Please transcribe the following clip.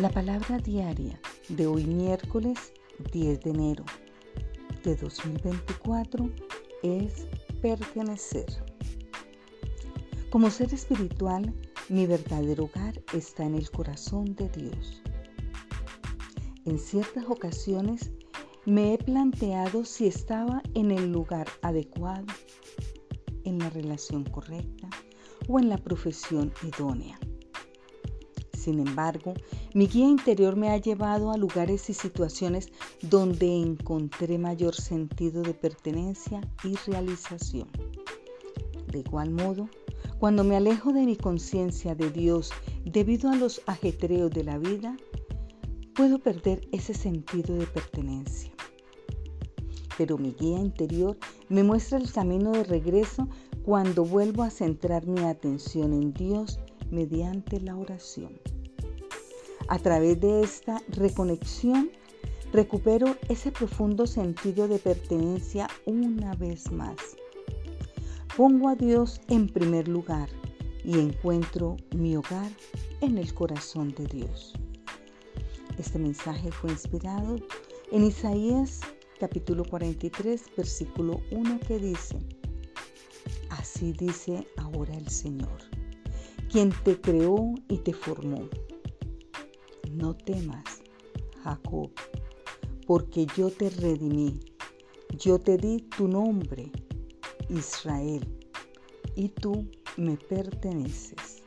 La palabra diaria de hoy miércoles 10 de enero de 2024 es pertenecer. Como ser espiritual, mi verdadero hogar está en el corazón de Dios. En ciertas ocasiones me he planteado si estaba en el lugar adecuado, en la relación correcta o en la profesión idónea. Sin embargo, mi guía interior me ha llevado a lugares y situaciones donde encontré mayor sentido de pertenencia y realización. De igual modo, cuando me alejo de mi conciencia de Dios debido a los ajetreos de la vida, puedo perder ese sentido de pertenencia. Pero mi guía interior me muestra el camino de regreso cuando vuelvo a centrar mi atención en Dios mediante la oración. A través de esta reconexión, recupero ese profundo sentido de pertenencia una vez más. Pongo a Dios en primer lugar y encuentro mi hogar en el corazón de Dios. Este mensaje fue inspirado en Isaías capítulo 43, versículo 1 que dice, Así dice ahora el Señor, quien te creó y te formó no temas, Jacob, porque yo te redimí, yo te di tu nombre, Israel, y tú me perteneces.